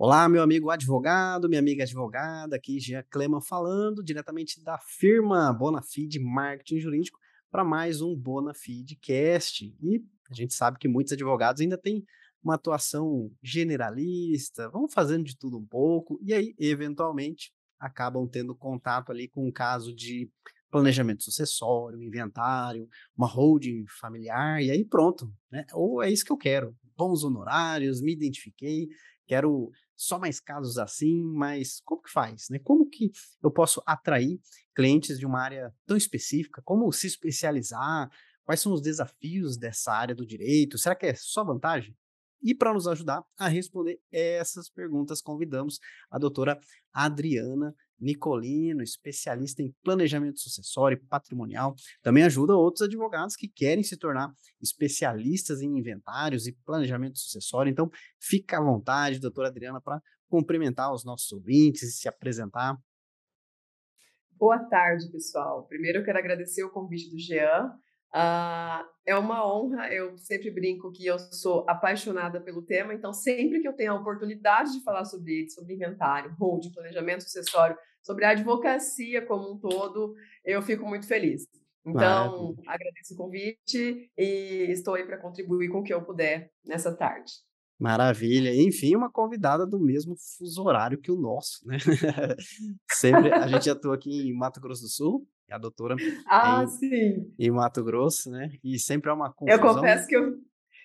Olá, meu amigo advogado, minha amiga advogada, aqui Jean Cleman falando diretamente da firma Bonafide Marketing Jurídico para mais um Bonafide Cast. E a gente sabe que muitos advogados ainda têm uma atuação generalista, vão fazendo de tudo um pouco e aí, eventualmente, acabam tendo contato ali com um caso de planejamento sucessório, inventário, uma holding familiar, e aí pronto, né? Ou é isso que eu quero, bons honorários, me identifiquei, quero só mais casos assim, mas como que faz, né? Como que eu posso atrair clientes de uma área tão específica? Como se especializar? Quais são os desafios dessa área do direito? Será que é só vantagem? E para nos ajudar a responder essas perguntas, convidamos a doutora Adriana Nicolino, especialista em planejamento sucessório e patrimonial. Também ajuda outros advogados que querem se tornar especialistas em inventários e planejamento sucessório. Então, fica à vontade, doutora Adriana, para cumprimentar os nossos ouvintes e se apresentar. Boa tarde, pessoal. Primeiro, eu quero agradecer o convite do Jean Uh, é uma honra, eu sempre brinco que eu sou apaixonada pelo tema, então sempre que eu tenho a oportunidade de falar sobre ele, sobre inventário, holding, planejamento sucessório, sobre a advocacia como um todo, eu fico muito feliz. Então, Maravilha. agradeço o convite e estou aí para contribuir com o que eu puder nessa tarde. Maravilha. Enfim, uma convidada do mesmo fuso horário que o nosso, né? Sempre a gente atua aqui em Mato Grosso do Sul, a doutora ah, em, sim. em Mato Grosso, né? E sempre é uma confusão. Eu confesso que eu,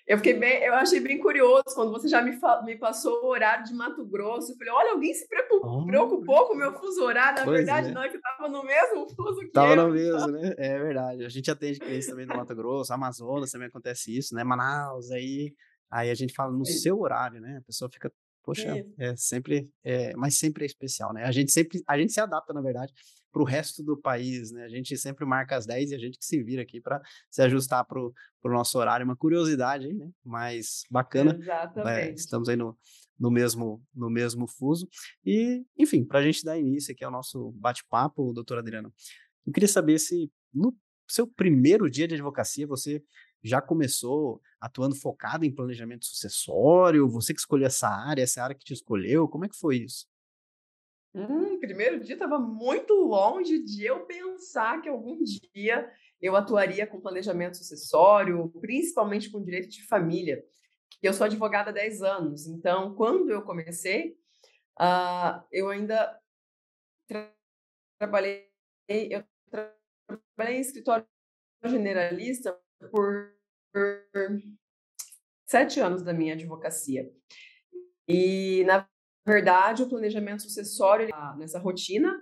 eu fiquei bem, eu achei bem curioso quando você já me, me passou o horário de Mato Grosso. Eu falei, olha, alguém se preocupou, oh. preocupou com o meu fuso horário. Na verdade, é. não, é que estava no mesmo fuso que Tava eu. no mesmo, né? É verdade. A gente atende clientes também do Mato Grosso, Amazonas também acontece isso, né? Manaus, aí, aí a gente fala no seu horário, né? A pessoa fica Poxa, é sempre, é, mas sempre é especial, né? A gente sempre, a gente se adapta, na verdade, para o resto do país, né? A gente sempre marca as 10 e a gente que se vira aqui para se ajustar para o nosso horário. Uma curiosidade né? Mas bacana. Exatamente. É, estamos aí no, no, mesmo, no mesmo fuso. E, enfim, para a gente dar início aqui ao nosso bate-papo, doutora Adriana, eu queria saber se no seu primeiro dia de advocacia você já começou atuando focado em planejamento sucessório? Você que escolheu essa área, essa área que te escolheu? Como é que foi isso? Hum, primeiro dia estava muito longe de eu pensar que algum dia eu atuaria com planejamento sucessório, principalmente com direito de família. Eu sou advogada há 10 anos, então quando eu comecei, uh, eu ainda tra trabalhei, eu tra trabalhei em escritório generalista por, por sete anos da minha advocacia. E, na verdade, o planejamento sucessório tá nessa rotina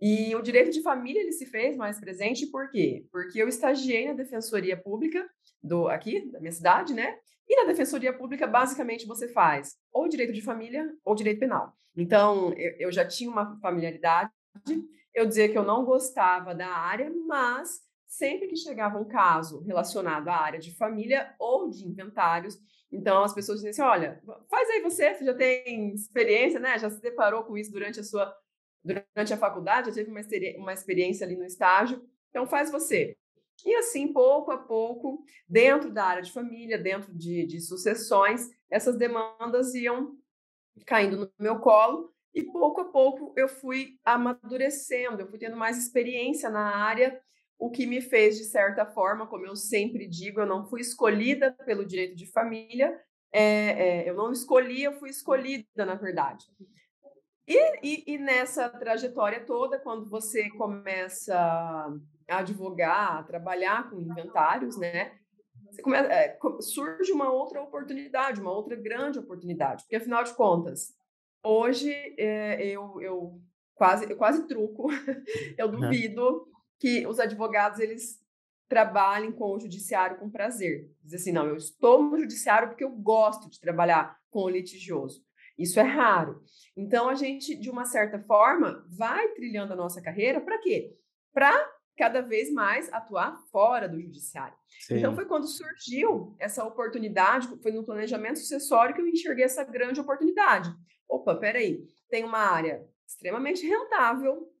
e o direito de família ele se fez mais presente por quê? Porque eu estagiei na Defensoria Pública do aqui da minha cidade, né? E na Defensoria Pública, basicamente, você faz ou direito de família ou direito penal. Então, eu, eu já tinha uma familiaridade. Eu dizia que eu não gostava da área, mas sempre que chegava um caso relacionado à área de família ou de inventários, então as pessoas diziam assim: olha, faz aí você, você já tem experiência, né? Já se deparou com isso durante a sua durante a faculdade, já teve uma, uma experiência ali no estágio, então faz você. E assim, pouco a pouco, dentro da área de família, dentro de, de sucessões, essas demandas iam caindo no meu colo e pouco a pouco eu fui amadurecendo, eu fui tendo mais experiência na área o que me fez, de certa forma, como eu sempre digo, eu não fui escolhida pelo direito de família, é, é, eu não escolhi, eu fui escolhida, na verdade. E, e, e, nessa trajetória toda, quando você começa a advogar, a trabalhar com inventários, né? Começa, é, surge uma outra oportunidade, uma outra grande oportunidade, porque afinal de contas, hoje é, eu, eu quase eu quase truco, eu duvido que os advogados eles trabalhem com o judiciário com prazer. Diz assim, não, eu estou no judiciário porque eu gosto de trabalhar com o litigioso. Isso é raro. Então a gente, de uma certa forma, vai trilhando a nossa carreira para quê? Para cada vez mais atuar fora do judiciário. Então, Sim. Então foi quando surgiu essa oportunidade, foi no planejamento sucessório que eu enxerguei essa grande oportunidade. Opa, peraí, tem uma área extremamente rentável,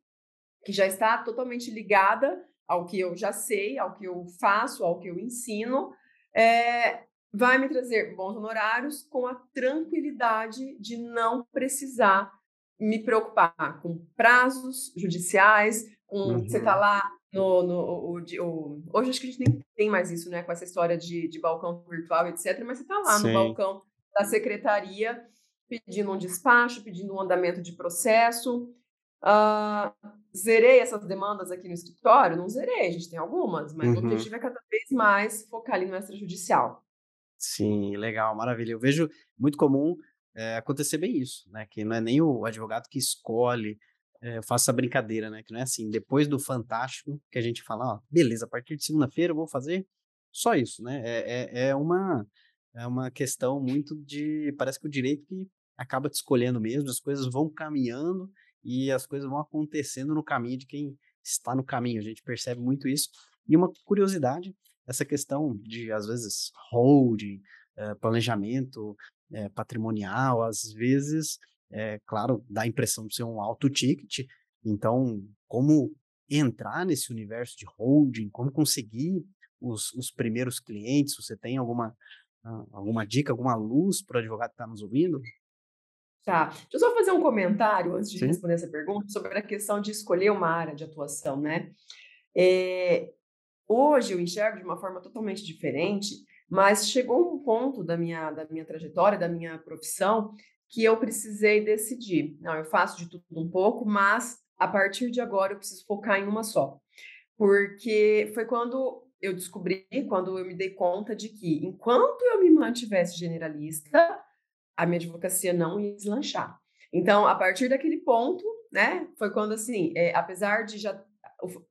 que já está totalmente ligada ao que eu já sei, ao que eu faço, ao que eu ensino, é, vai me trazer bons honorários com a tranquilidade de não precisar me preocupar com prazos judiciais, com uhum. você tá lá no, no hoje acho que a gente nem tem mais isso, né, com essa história de, de balcão virtual, etc. Mas você tá lá Sim. no balcão da secretaria pedindo um despacho, pedindo um andamento de processo. Uh, zerei essas demandas aqui no escritório? Não zerei, a gente tem algumas, mas uhum. o objetivo é cada vez mais focar ali no extrajudicial. Sim, legal, maravilha. Eu vejo muito comum é, acontecer bem isso, né? Que não é nem o advogado que escolhe, é, faço essa brincadeira, né? Que não é assim, depois do Fantástico, que a gente fala, ó, beleza, a partir de segunda-feira eu vou fazer só isso, né? É, é, é, uma, é uma questão muito de. Parece que o direito que acaba te escolhendo mesmo, as coisas vão caminhando e as coisas vão acontecendo no caminho de quem está no caminho. A gente percebe muito isso. E uma curiosidade, essa questão de, às vezes, holding, eh, planejamento eh, patrimonial, às vezes, é claro, dá a impressão de ser um alto ticket. Então, como entrar nesse universo de holding, como conseguir os, os primeiros clientes? Você tem alguma, uh, alguma dica, alguma luz para o advogado que está nos ouvindo? Tá. Deixa eu só fazer um comentário antes de Sim. responder essa pergunta sobre a questão de escolher uma área de atuação, né? É, hoje eu enxergo de uma forma totalmente diferente, mas chegou um ponto da minha, da minha trajetória, da minha profissão, que eu precisei decidir. Não, eu faço de tudo um pouco, mas a partir de agora eu preciso focar em uma só. Porque foi quando eu descobri, quando eu me dei conta de que, enquanto eu me mantivesse generalista, a minha advocacia não ia deslanchar. Então, a partir daquele ponto, né, foi quando, assim, é, apesar de já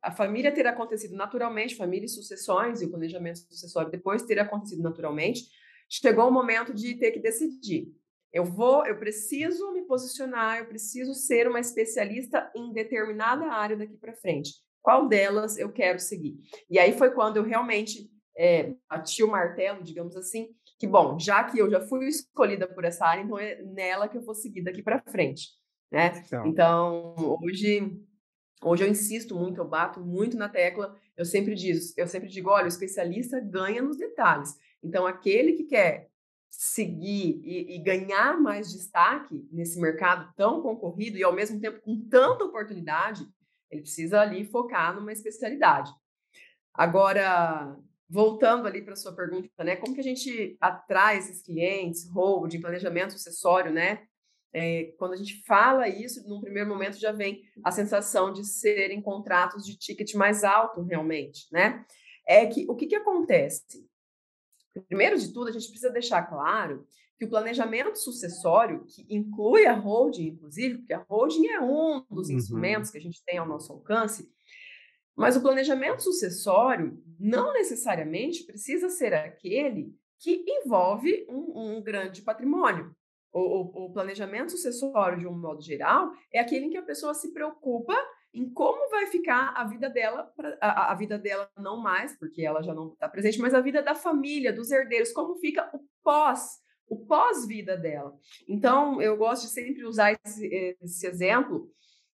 a família ter acontecido naturalmente, família e sucessões, e o planejamento sucessório depois ter acontecido naturalmente, chegou o momento de ter que decidir. Eu vou, eu preciso me posicionar, eu preciso ser uma especialista em determinada área daqui para frente. Qual delas eu quero seguir? E aí foi quando eu realmente é, bati o martelo, digamos assim, que bom, já que eu já fui escolhida por essa área, então é nela que eu vou seguir daqui para frente, né? Então. então, hoje hoje eu insisto muito, eu bato muito na tecla, eu sempre digo, eu sempre digo, olha, o especialista ganha nos detalhes. Então, aquele que quer seguir e, e, ganhar mais destaque nesse mercado tão concorrido e ao mesmo tempo com tanta oportunidade, ele precisa ali focar numa especialidade. Agora, voltando ali para a sua pergunta, né? Como que a gente atrai esses clientes, roubo de planejamento sucessório, né? É, quando a gente fala isso, num primeiro momento já vem a sensação de serem contratos de ticket mais alto, realmente, né? É que o que, que acontece? Primeiro de tudo, a gente precisa deixar claro que o planejamento sucessório, que inclui a holding, inclusive, porque a holding é um dos uhum. instrumentos que a gente tem ao nosso alcance, mas o planejamento sucessório não necessariamente precisa ser aquele que envolve um, um grande patrimônio. O, o, o, planejamento sucessório, de um modo geral, é aquele em que a pessoa se preocupa em como vai ficar a vida dela, a, a vida dela não mais, porque ela já não está presente, mas a vida da família, dos herdeiros, como fica o pós, o pós-vida dela. Então, eu gosto de sempre usar esse, esse exemplo,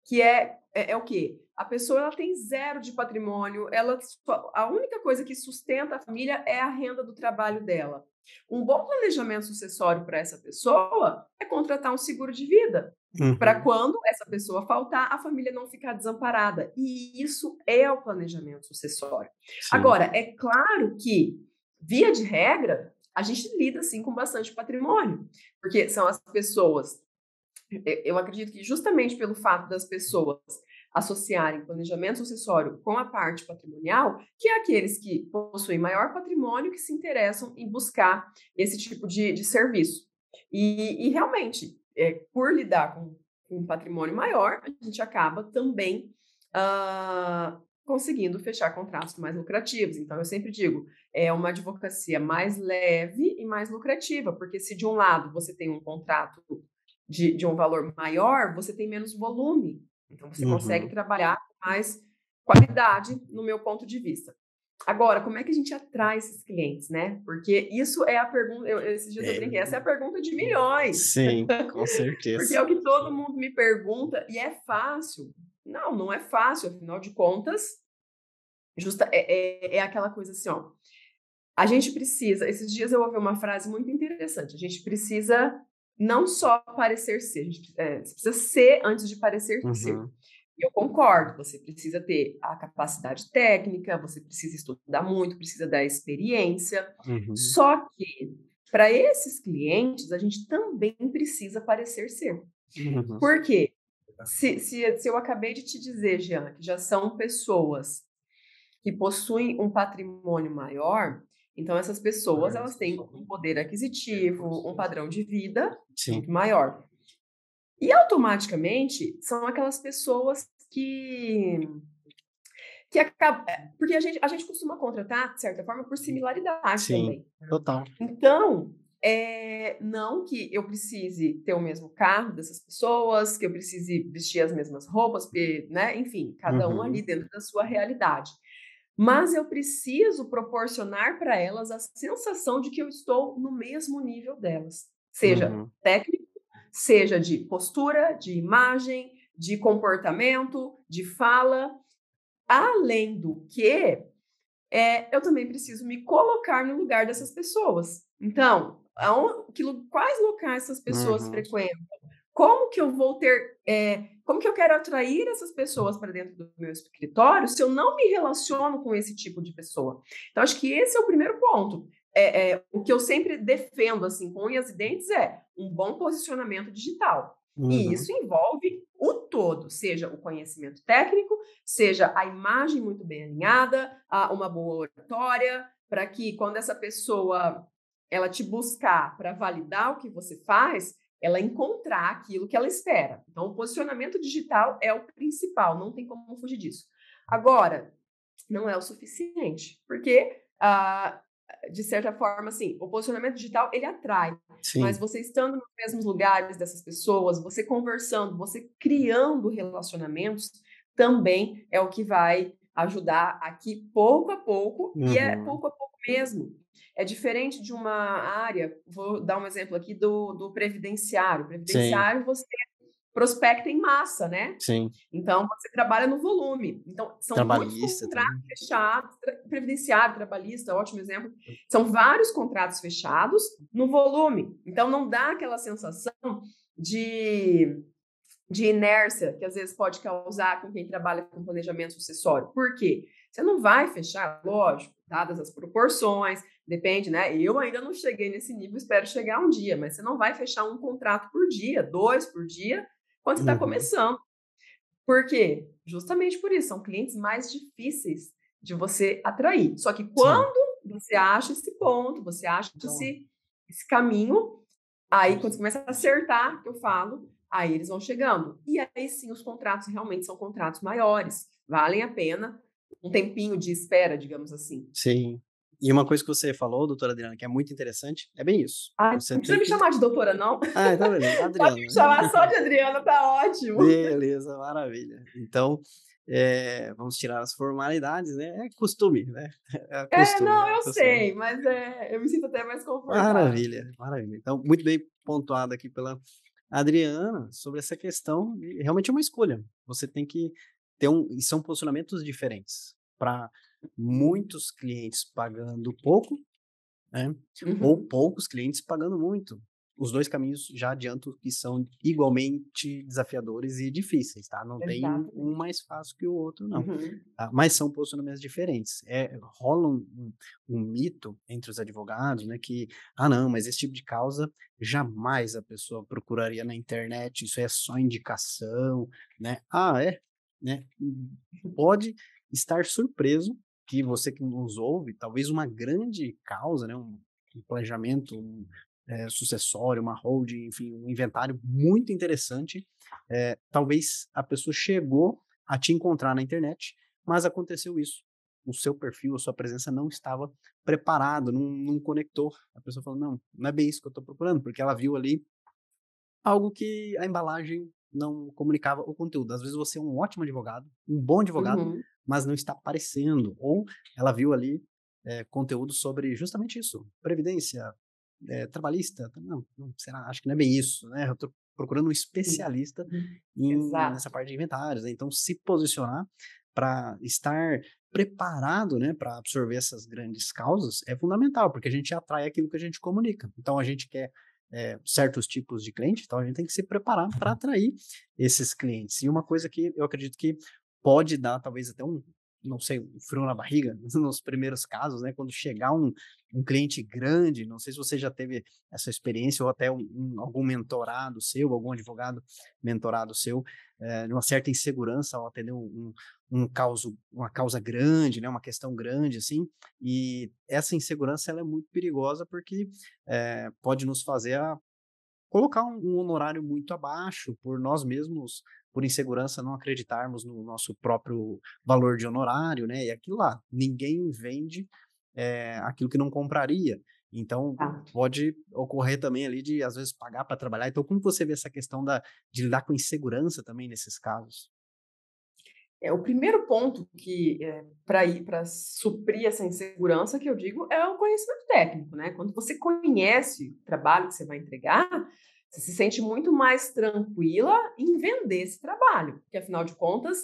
que é, é, é o quê? A pessoa ela tem zero de patrimônio, ela a única coisa que sustenta a família é a renda do trabalho dela. Um bom planejamento sucessório para essa pessoa é contratar um seguro de vida, uhum. para quando essa pessoa faltar, a família não ficar desamparada. E isso é o planejamento sucessório. Sim. Agora, é claro que, via de regra, a gente lida sim com bastante patrimônio, porque são as pessoas. Eu acredito que justamente pelo fato das pessoas associarem planejamento sucessório com a parte patrimonial, que é aqueles que possuem maior patrimônio que se interessam em buscar esse tipo de, de serviço. E, e realmente, é, por lidar com, um patrimônio maior, a gente acaba também uh, conseguindo fechar contratos mais lucrativos. Então, eu sempre digo, é uma advocacia mais leve e mais lucrativa, porque se de um lado você tem um contrato de, de um valor maior, você tem menos volume então, você uhum. consegue trabalhar com mais qualidade, no meu ponto de vista. Agora, como é que a gente atrai esses clientes, né? Porque isso é a pergunta, eu, esses dias é. eu brinquei, essa é a pergunta de milhões. Sim, com certeza. Porque é o que todo mundo me pergunta, e é fácil. Não, não é fácil, afinal de contas, justa, é, é, é aquela coisa assim, ó. a gente precisa, esses dias eu ouvi uma frase muito interessante, a gente precisa não só parecer ser, a gente é, precisa ser antes de parecer uhum. ser. Eu concordo, você precisa ter a capacidade técnica, você precisa estudar muito, precisa da experiência. Uhum. Só que, para esses clientes, a gente também precisa parecer ser. Uhum. Por quê? Se, se, se eu acabei de te dizer, Jean, que já são pessoas que possuem um patrimônio maior, então essas pessoas elas têm um poder aquisitivo, um padrão de vida Sim. muito maior. E automaticamente são aquelas pessoas que que acaba, é, porque a gente, a gente costuma contratar, de certa forma, por similaridade Sim, também. Total. Então, é, não que eu precise ter o mesmo carro dessas pessoas, que eu precise vestir as mesmas roupas, né? Enfim, cada uhum. um ali dentro da sua realidade. Mas eu preciso proporcionar para elas a sensação de que eu estou no mesmo nível delas, seja uhum. técnico seja de postura, de imagem, de comportamento, de fala. Além do que, é, eu também preciso me colocar no lugar dessas pessoas. Então, aonde, que, quais locais essas pessoas uhum. frequentam? Como que eu vou ter, é, como que eu quero atrair essas pessoas para dentro do meu escritório se eu não me relaciono com esse tipo de pessoa? Então, acho que esse é o primeiro ponto é, é, o que eu sempre defendo, assim, com unhas e dentes, é um bom posicionamento digital. Uhum. E isso envolve o todo, seja o conhecimento técnico, seja a imagem muito bem alinhada, a uma boa oratória, para que quando essa pessoa ela te buscar para validar o que você faz, ela encontrar aquilo que ela espera. Então, o posicionamento digital é o principal, não tem como fugir disso. Agora, não é o suficiente, porque uh, de certa forma, assim, o posicionamento digital, ele atrai. Sim. Mas você estando nos mesmos lugares dessas pessoas, você conversando, você criando relacionamentos, também é o que vai ajudar aqui pouco a pouco, uhum. e é uhum. pouco a pouco mesmo. É diferente de uma área, vou dar um exemplo aqui do, do previdenciário. Previdenciário, Sim. você prospecta em massa, né? Sim. Então, você trabalha no volume. Então, são muitos contratos também. fechados, previdenciário, trabalhista, ótimo exemplo. São vários contratos fechados no volume. Então, não dá aquela sensação de, de inércia que às vezes pode causar com quem trabalha com planejamento sucessório. Por quê? Você não vai fechar, lógico, dadas as proporções, depende, né? Eu ainda não cheguei nesse nível, espero chegar um dia, mas você não vai fechar um contrato por dia, dois por dia, quando você está uhum. começando. Por quê? Justamente por isso, são clientes mais difíceis de você atrair. Só que quando Sim. você acha esse ponto, você acha então. esse, esse caminho, aí quando você começa a acertar, que eu falo, aí eles vão chegando. E aí sim, os contratos realmente são contratos maiores, valem a pena um tempinho de espera, digamos assim. Sim. E uma coisa que você falou, doutora Adriana, que é muito interessante, é bem isso. Ah, você não precisa me chamar de doutora, não. Ah, tá beleza. Adriana. Pode me chamar só de Adriana, tá ótimo. Beleza, maravilha. Então, é, vamos tirar as formalidades, né? É costume, né? É, costume, é não, eu sei, mas é, eu me sinto até mais confortável. Maravilha, maravilha. Então, muito bem pontuado aqui pela Adriana sobre essa questão. Realmente é uma escolha. Você tem que ter um. E são posicionamentos diferentes. Para muitos clientes pagando pouco, né? Uhum. Ou poucos clientes pagando muito. Os dois caminhos já adianto que são igualmente desafiadores e difíceis, tá? Não tem um mais fácil que o outro, não. Uhum. Tá? Mas são posicionamentos diferentes. É, rola um, um, um, mito entre os advogados, né? Que, ah, não, mas esse tipo de causa jamais a pessoa procuraria na internet, isso é só indicação, né? Ah, é? Né? Pode estar surpreso que você que nos ouve, talvez uma grande causa, né, um, planejamento um, é, sucessório, uma holding, enfim, um inventário muito interessante. É, talvez a pessoa chegou a te encontrar na internet, mas aconteceu isso. O seu perfil, a sua presença não estava preparado, não, não conectou. A pessoa falou: não, não é bem isso que eu estou procurando, porque ela viu ali algo que a embalagem não comunicava o conteúdo. Às vezes você é um ótimo advogado, um bom advogado, uhum mas não está aparecendo. Ou ela viu ali é, conteúdo sobre justamente isso, previdência é, trabalhista. Não, não, será? Acho que não é bem isso, né? Eu estou procurando um especialista em, nessa parte de inventários. Né? Então, se posicionar para estar preparado, né, para absorver essas grandes causas é fundamental, porque a gente atrai aquilo que a gente comunica. Então a gente quer é, certos tipos de cliente, então a gente tem que se preparar para atrair esses clientes. E uma coisa que eu acredito que pode dar talvez até um, não sei, um frio na barriga nos primeiros casos, né? Quando chegar um, um cliente grande, não sei se você já teve essa experiência ou até um, um, algum mentorado seu, algum advogado mentorado seu, é, uma certa insegurança ao atender um, um, causo, uma causa grande, né? Uma questão grande, assim, e essa insegurança ela é muito perigosa porque é, pode nos fazer a colocar um, um honorário muito abaixo por nós mesmos por insegurança não acreditarmos no nosso próprio valor de honorário, né? E aquilo lá, ninguém vende é, aquilo que não compraria. Então, pode ocorrer também ali de, às vezes, pagar para trabalhar. Então, como você vê essa questão da, de lidar com insegurança também nesses casos? É, o primeiro ponto que é, para ir para suprir essa insegurança que eu digo é o conhecimento técnico, né? Quando você conhece o trabalho que você vai entregar, você se sente muito mais tranquila em vender esse trabalho, porque afinal de contas,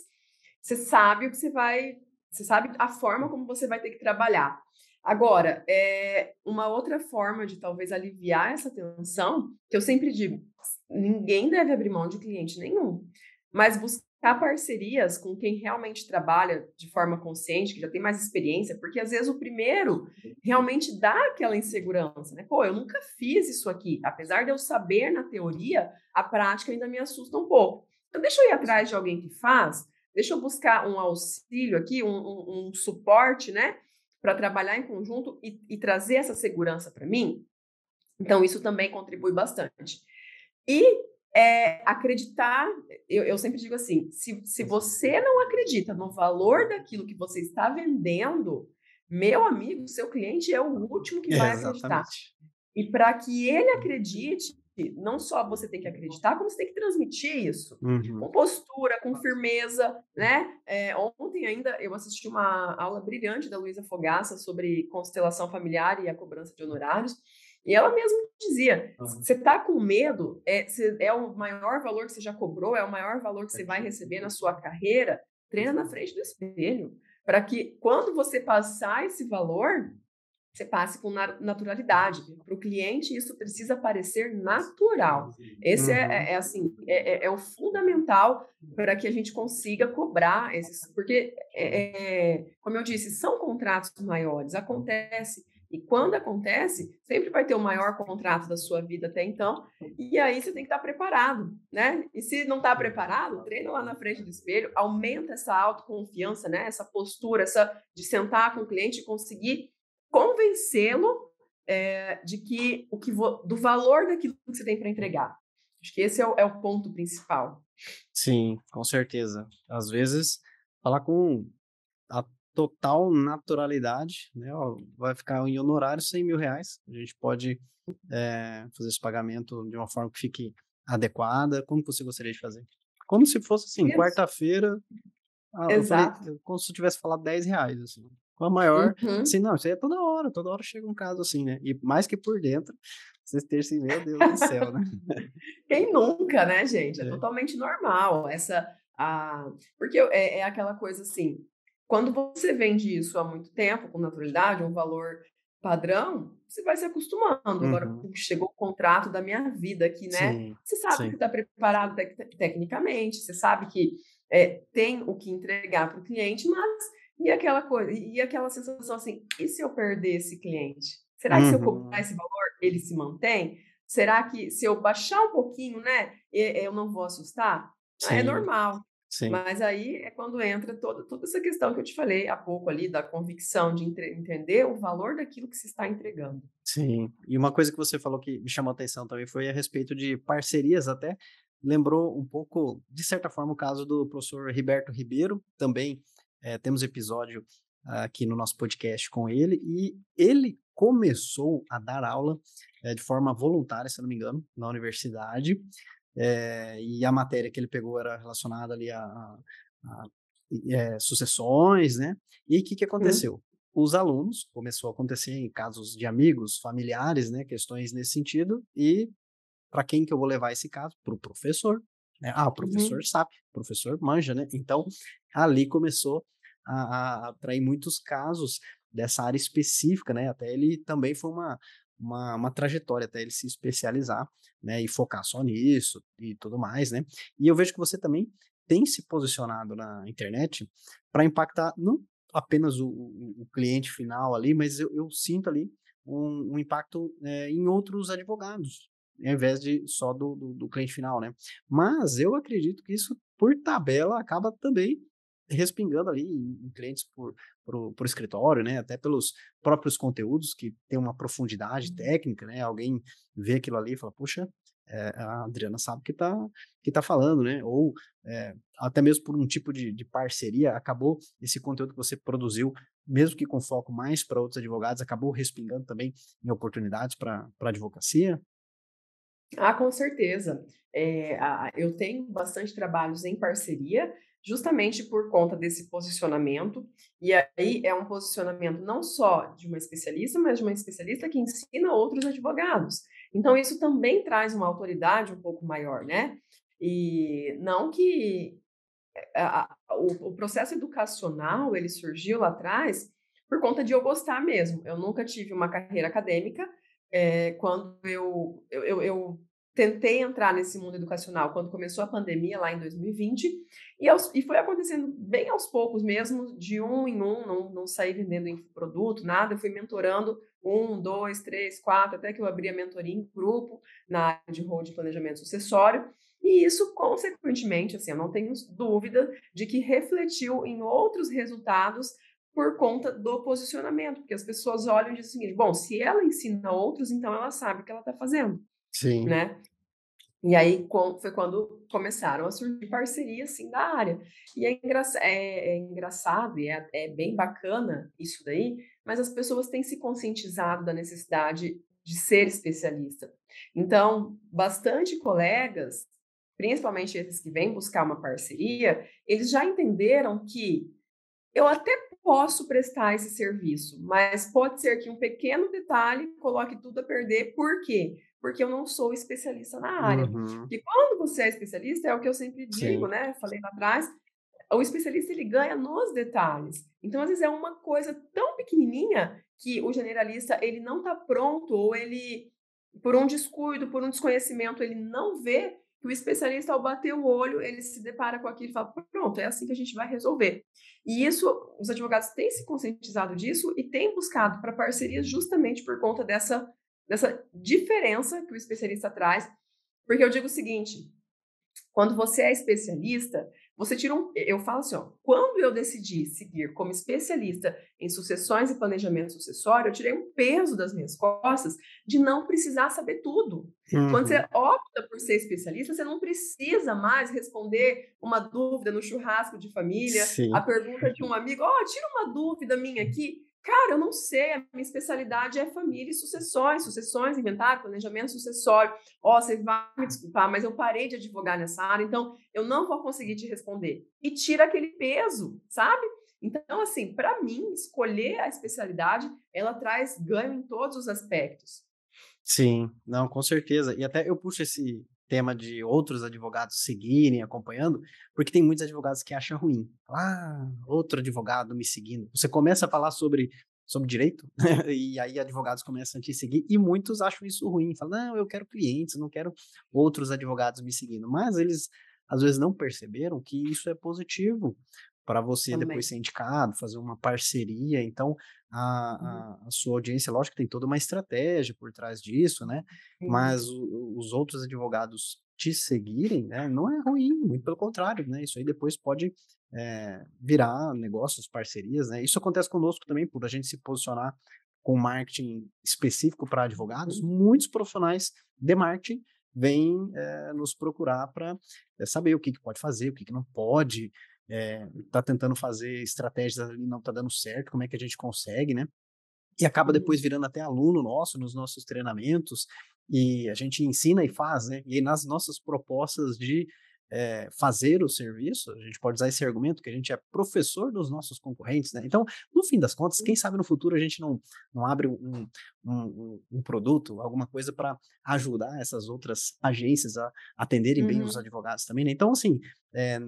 você sabe o que você vai, você sabe a forma como você vai ter que trabalhar. Agora, é uma outra forma de talvez aliviar essa tensão, que eu sempre digo, ninguém deve abrir mão de cliente nenhum, mas buscar buscar parcerias com quem realmente trabalha de forma consciente, que já tem mais experiência, porque às vezes o primeiro realmente dá aquela insegurança, né? Pô, eu nunca fiz isso aqui. Apesar de eu saber na teoria, a prática ainda me assusta um pouco. Então, deixa eu ir atrás de alguém que faz, deixa eu buscar um auxílio aqui, um, um, um suporte, né? Para trabalhar em conjunto e, e trazer essa segurança para mim. Então, isso também contribui bastante. E é acreditar, eu, eu, sempre digo assim, se, se você não acredita no valor daquilo que você está vendendo, meu amigo, seu cliente é o último que vai acreditar. E para que ele acredite, não só você tem que acreditar, como você tem que transmitir isso uhum. com postura, com firmeza, né? É, ontem ainda eu assisti uma aula brilhante da Luísa Fogaça sobre constelação familiar e a cobrança de honorários. E ela mesma dizia: você está com medo, é, é o maior valor que você já cobrou, é o maior valor que você vai receber na sua carreira. Treina na frente do espelho, para que quando você passar esse valor, você passe com naturalidade. Para o cliente, isso precisa parecer natural. Esse é, uhum. é, é, assim, é, é, é, o fundamental para que a gente consiga cobrar esses. Porque, é, é, como eu disse, são contratos maiores. Acontece e quando acontece, sempre vai ter o maior contrato da sua vida até então, e aí você tem que estar preparado, né? E se não está preparado, treina lá na frente do espelho, aumenta essa autoconfiança, né? Essa postura, essa de sentar com o cliente e conseguir convencê-lo é, de que o que do valor daquilo que você tem para entregar. Acho que esse é o, é o ponto principal. Sim, com certeza. Às vezes, falar com total naturalidade, né? Vai ficar em honorário 100 mil reais. A gente pode é, fazer esse pagamento de uma forma que fique adequada. Como você gostaria de fazer? Como se fosse assim, quarta-feira. Ah, Exato. Falei, como se eu tivesse falado 10 reais, assim. Com a maior. Uhum. Assim, não, isso aí é toda hora, toda hora chega um caso assim, né? E mais que por dentro, vocês terem assim, meu Deus do céu, né? Quem nunca, né, gente? É, é. totalmente normal. Essa. A... Porque é, é aquela coisa assim, quando você vende isso há muito tempo, com naturalidade, um valor padrão, você vai se acostumando. Uhum. Agora, chegou o contrato da minha vida aqui, né? Sim, você sabe sim. que está preparado tec tecnicamente, você sabe que é, tem o que entregar para o cliente, mas e aquela coisa, e aquela sensação assim, e se eu perder esse cliente? Será que uhum. se eu cobrar uhum. esse valor, ele se mantém? Será que se eu baixar um pouquinho, né, eu não vou assustar? É sim. É normal. Sim. Mas aí é quando entra toda, toda essa questão que eu te falei há pouco ali, da convicção de entre, entender o valor daquilo que se está entregando. Sim, e uma coisa que você falou que me chamou a atenção também foi a respeito de parcerias até, lembrou um pouco, de certa forma, o caso do professor Riberto Ribeiro, também é, temos episódio aqui no nosso podcast com ele, e ele começou a dar aula é, de forma voluntária, se não me engano, na universidade, é, e a matéria que ele pegou era relacionada ali a, a, a é, sucessões, né? E o que, que uhum. aconteceu? Uhum. Os alunos, começou a acontecer em casos de amigos, familiares, né? Questões nesse sentido, e para quem que eu vou levar esse caso? Para o professor. Né? Ah, o professor uhum. sabe, o professor manja, né? Então, ali começou a, a atrair muitos casos dessa área específica, né? Até ele também foi uma, uma, uma trajetória até ele se especializar, né? E focar só nisso e tudo mais, né? E eu vejo que você também tem se posicionado na internet para impactar não apenas o, o, cliente final ali, mas eu, eu sinto ali um, um impacto é, em outros advogados, ao invés de só do, do, do, cliente final, né? Mas eu acredito que isso, por tabela, acaba também respingando ali em, clientes por, por, por, escritório, né? Até pelos próprios conteúdos que tem uma profundidade uhum. técnica, né? Alguém vê aquilo ali e fala, puxa, é, a Adriana sabe que está que tá falando, né? Ou é, até mesmo por um tipo de, de, parceria, acabou esse conteúdo que você produziu, mesmo que com foco mais para outros advogados, acabou respingando também em oportunidades para advocacia? Ah, com certeza. É, eu tenho bastante trabalhos em parceria, justamente por conta desse posicionamento. E aí é um posicionamento não só de uma especialista, mas de uma especialista que ensina outros advogados. Então, isso também traz uma autoridade um pouco maior, né? E não que eh, a, a, o, o, processo educacional ele surgiu lá atrás por conta de eu gostar mesmo. Eu nunca tive uma carreira acadêmica. É, quando eu, eu, eu tentei entrar nesse mundo educacional quando começou a pandemia lá em 2020 e, aos, e foi acontecendo bem aos poucos mesmo, de um em um, não, não saí vendendo produto, nada, fui mentorando um, dois, três, quatro, até que eu abri a mentoria em grupo na área de rol de planejamento sucessório e isso, consequentemente, assim, eu não tenho dúvida de que refletiu em outros resultados por conta do posicionamento, porque as pessoas olham e dizem o seguinte, bom, se ela ensina outros, então ela sabe o que ela está fazendo. Sim. Né? E aí foi quando começaram a surgir parcerias assim, da área. E é, engra é, é engraçado e é, é, bem bacana isso daí, mas as pessoas têm se conscientizado da necessidade de ser especialista. Então, bastante colegas, principalmente esses que vêm buscar uma parceria, eles já entenderam que eu até posso prestar esse serviço, mas pode ser que um pequeno detalhe coloque tudo a perder. Por quê? porque eu não sou especialista na área. Uhum. E quando você é especialista, é o que eu sempre digo, Sim. né? Falei lá atrás, o especialista ele ganha nos detalhes. Então, às vezes é uma coisa tão pequenininha que o generalista ele não está pronto ou ele por um descuido, por um desconhecimento, ele não vê que o especialista ao bater o olho, ele se depara com aquilo e fala: "Pronto, é assim que a gente vai resolver". E isso os advogados têm se conscientizado disso e têm buscado para parcerias justamente por conta dessa dessa diferença que o especialista traz, porque eu digo o seguinte: quando você é especialista, você tira um. Eu falo assim, ó, quando eu decidi seguir como especialista em sucessões e planejamento sucessório, eu tirei um peso das minhas costas de não precisar saber tudo. Uhum. Quando você uhum. opta por ser especialista, você não precisa mais responder uma dúvida no churrasco de família, Sim. a pergunta de um amigo, ó, oh, tira uma dúvida minha aqui. Cara, eu não sei, a minha especialidade é família e sucessões, sucessões, inventário, planejamento sucessório. Ó, oh, você vai me desculpar, mas eu parei de advogar nessa área, então eu não vou conseguir te responder. E tira aquele peso, sabe? Então, assim, para mim, escolher a especialidade, ela traz ganho em todos os aspectos. Sim, não, com certeza. E até eu puxo esse, tema de outros advogados seguirem, acompanhando, porque tem muitos advogados que acham ruim. Ah, outro advogado me seguindo. Você começa a falar sobre, sobre direito, e aí advogados começam a te seguir, e muitos acham isso ruim. Falam, não, eu quero clientes, não quero outros advogados me seguindo. Mas eles, às vezes, não perceberam que isso é positivo para você Também. depois ser indicado, fazer uma parceria. Então, a, uhum. a, a, sua audiência, lógico que tem toda uma estratégia por trás disso, né? Mas o, os outros advogados te seguirem, né, não é ruim, muito pelo contrário, né? Isso aí depois pode é, virar negócios, parcerias, né? Isso acontece conosco também, por a gente se posicionar com marketing específico para advogados, muitos profissionais de marketing vêm é, nos procurar para é, saber o que, que pode fazer, o que, que não pode, está eh, tentando fazer estratégias ali não está dando certo, como é que a gente consegue, né? E acaba depois virando até aluno nosso nos nossos treinamentos, e a gente ensina e faz, né? E nas nossas propostas de é, fazer o serviço, a gente pode usar esse argumento que a gente é professor dos nossos concorrentes, né? Então, no fim das contas, quem sabe no futuro a gente não, não abre um, um, um produto, alguma coisa para ajudar essas outras agências a atenderem uhum. bem os uhum. advogados também, né? Então, assim, é,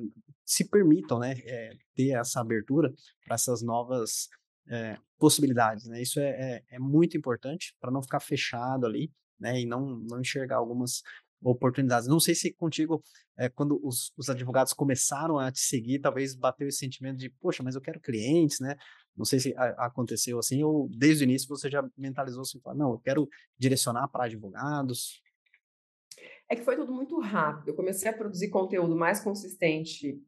se permitam, né, é, ter essa abertura para essas novas é, possibilidades, né? Isso é, é, é muito importante para não ficar fechado ali, né? E não, não enxergar algumas oportunidades. Não sei se contigo, é, quando os, os, advogados começaram a te seguir, talvez bateu esse sentimento de, poxa, mas eu quero clientes, né? Não sei se a, aconteceu assim, ou desde o início você já mentalizou assim, não, eu quero direcionar para advogados. É que foi tudo muito rápido. Eu comecei a produzir conteúdo mais consistente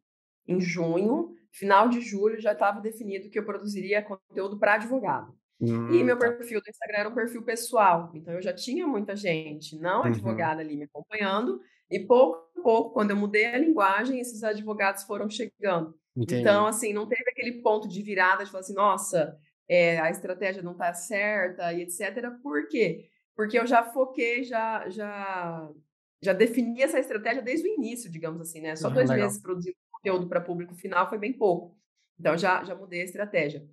em junho, final de julho já estava definido que eu produziria conteúdo para advogado. Hum, e meu tá. perfil do Instagram era um perfil pessoal, então eu já tinha muita gente, não uhum. advogada ali me acompanhando, e pouco a pouco, quando eu mudei a linguagem, esses advogados foram chegando. Entendi. Então, assim, não teve aquele ponto de virada de falar assim, nossa, é, a estratégia não está certa e etc. Por quê? Porque eu já foquei, já, já, já defini essa estratégia desde o início, digamos assim, né? Só dois meses produzindo conteúdo para público final foi bem pouco. Então, já, já mudei a estratégia.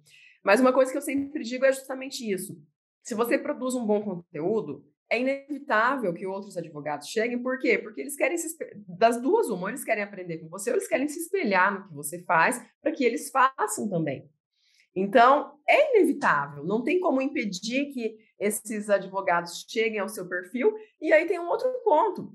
Mas uma coisa que eu sempre digo é justamente isso. Se você produz um bom conteúdo, é inevitável que outros advogados cheguem. Por quê? Porque eles querem se das duas uma, eles querem aprender com você, ou eles querem se espelhar no que você faz para que eles façam também. Então, é inevitável, não tem como impedir que esses advogados cheguem ao seu perfil. E aí tem um outro ponto.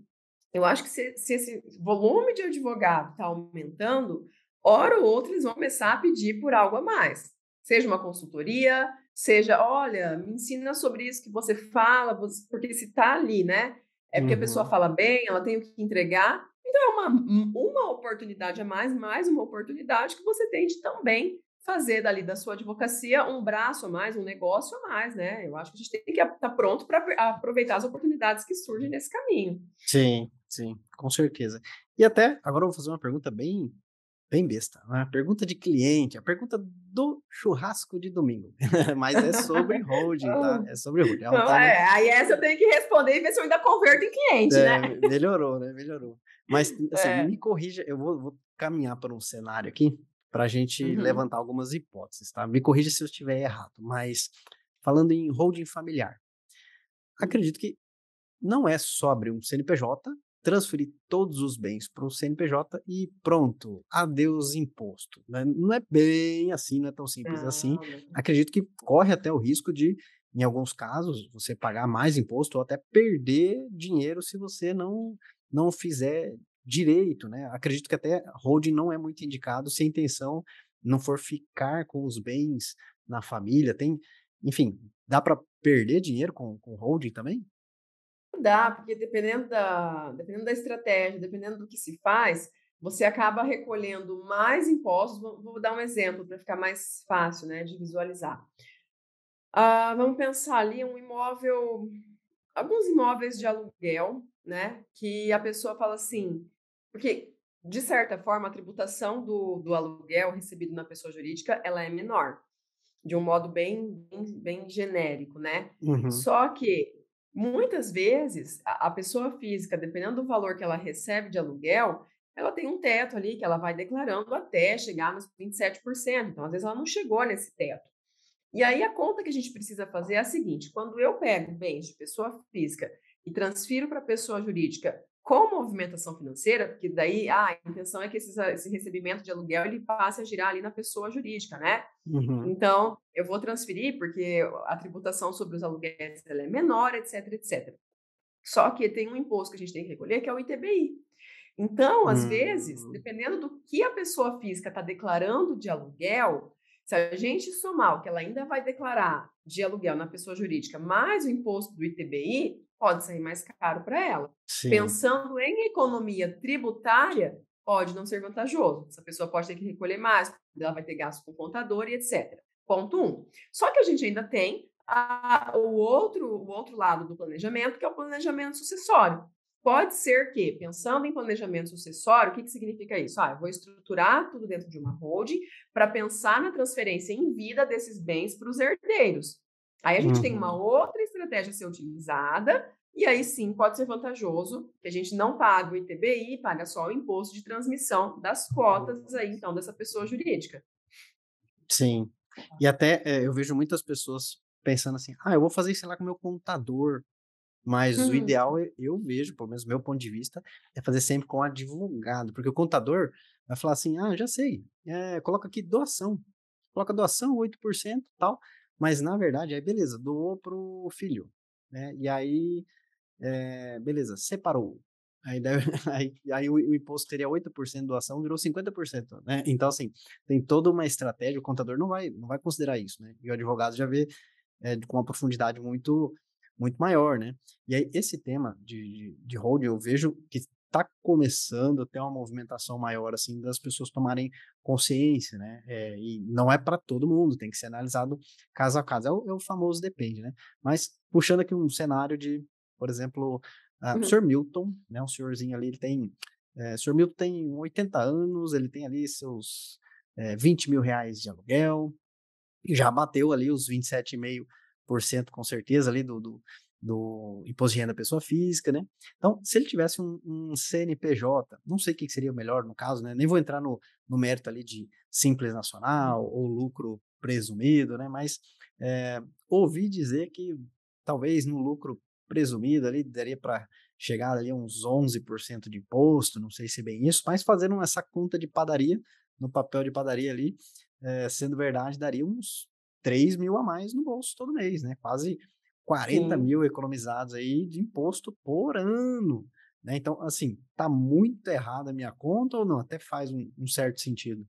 Eu acho que se, se esse volume de advogado está aumentando, hora ou outra eles vão começar a pedir por algo a mais. Seja uma consultoria, seja, olha, me ensina sobre isso que você fala, porque se está ali, né? É porque uhum. a pessoa uhum. fala bem, ela tem o que entregar. Então é uma, uma oportunidade a mais, mais uma oportunidade que você tem de também fazer dali da sua advocacia um braço a mais, um negócio a mais, né? Eu acho que a gente tem que estar tá pronto para aproveitar as oportunidades que surgem nesse caminho. Sim, sim, com certeza. E até agora eu vou fazer uma pergunta bem bem besta, né? Pergunta de cliente, a pergunta do churrasco de domingo. Mas é sobre holding, tá? É sobre holding. Um tema... é, aí essa eu tenho que responder e ver se eu ainda converto em cliente, é, né? Melhorou, né? Melhorou. Mas assim, é. me corrija, eu vou, vou caminhar para um cenário aqui para a gente uhum. levantar algumas hipóteses, tá? Me corrija se eu estiver errado, mas falando em holding familiar, acredito que não é só abrir um CNPJ, transferir todos os bens para o CNPJ e pronto, adeus imposto. Né? Não é bem assim, não é tão simples assim. Acredito que corre até o risco de, em alguns casos, você pagar mais imposto ou até perder dinheiro se você não não fizer direito, né? Acredito que até holding não é muito indicado se a intenção não for ficar com os bens na família. Tem, enfim, dá para perder dinheiro com, com holding também? Dá, porque dependendo da, dependendo da estratégia, dependendo do que se faz, você acaba recolhendo mais impostos. Vou, vou dar um exemplo para ficar mais fácil né, de visualizar. Uh, vamos pensar ali um imóvel, alguns imóveis de aluguel, né? Que a pessoa fala assim: porque, de certa forma, a tributação do, do aluguel recebido na pessoa jurídica ela é menor, de um modo bem, bem, bem genérico, né? Uhum. Só que, muitas vezes, a, pessoa física, dependendo do valor que ela recebe de aluguel, ela tem um teto ali que ela vai declarando até chegar nos 27%. Então, às vezes, ela não chegou nesse teto. E aí, a conta que a gente precisa fazer é a seguinte: quando eu pego bens de pessoa física e transfiro para pessoa jurídica com movimentação financeira, porque daí ah, a intenção é que esses, esse recebimento de aluguel ele passe a girar ali na pessoa jurídica, né? Uhum. Então, eu vou transferir porque a tributação sobre os aluguéis é menor, etc, etc. Só que tem um imposto que a gente tem que recolher, que é o ITBI. Então, às uhum. vezes, dependendo do que a pessoa física está declarando de aluguel, se a gente somar o que ela ainda vai declarar de aluguel na pessoa jurídica, mais o imposto do ITBI, pode sair mais caro para ela. Sim. Pensando em economia tributária, pode não ser vantajoso. Essa pessoa pode ter que recolher mais, ela vai ter gasto com contador e etc. Ponto um. Só que a gente ainda tem a, o, outro, o outro lado do planejamento, que é o planejamento sucessório. Pode ser que, pensando em planejamento sucessório, o que, que significa isso? Ah, eu vou estruturar tudo dentro de uma holding para pensar na transferência em vida desses bens para os herdeiros. Aí a gente uhum. tem uma uhum. outra estratégia a ser utilizada, e aí sim pode ser vantajoso que a gente não paga o ITBI, paga só o imposto de transmissão das cotas aí, então, dessa pessoa jurídica. Sim. E até é, eu vejo muitas pessoas pensando assim, ah, eu vou fazer isso lá com o meu contador. Mas o ideal, eu vejo, pelo menos meu ponto de vista, é fazer sempre com advogado, porque o contador vai falar assim: ah, já sei, é, coloca aqui doação, coloca doação, 8% tal, mas na verdade, aí beleza, doou pro filho, né? E aí, é, beleza, separou. Aí, deve, aí, aí o, o, imposto teria 8% de doação, virou 50%, né? Então, assim, tem toda uma estratégia, o contador não vai, não vai considerar isso, né? E o advogado já vê é, com uma profundidade muito muito maior, né? E aí, esse tema de, de, de holding, eu vejo que está começando a ter uma movimentação maior, assim, das pessoas tomarem consciência, né? É, e não é para todo mundo, tem que ser analisado caso a caso. É o, é o, famoso depende, né? Mas, puxando aqui um cenário de, por exemplo, uh, uhum. o Sr. Milton, né? Um senhorzinho ali, ele tem... É, o Sr. Milton tem 80 anos, ele tem ali seus é, 20 mil reais de aluguel, já bateu ali os 27,5 com certeza ali do, do, do, imposto de renda da pessoa física, né? Então, se ele tivesse um, um CNPJ, não sei o que seria melhor no caso, né? Nem vou entrar no, no mérito ali de simples nacional ou lucro presumido, né? Mas é, ouvi dizer que talvez no lucro presumido ali daria para chegar ali a uns 11% de imposto, não sei se é bem isso, mas fazendo essa conta de padaria, no papel de padaria ali, é, sendo verdade, daria uns 3 mil a mais no bolso todo mês, né? Quase 40 Sim. mil economizados aí de imposto por ano. Né? Então, assim, tá muito errada a minha conta ou não? Até faz um, um certo sentido.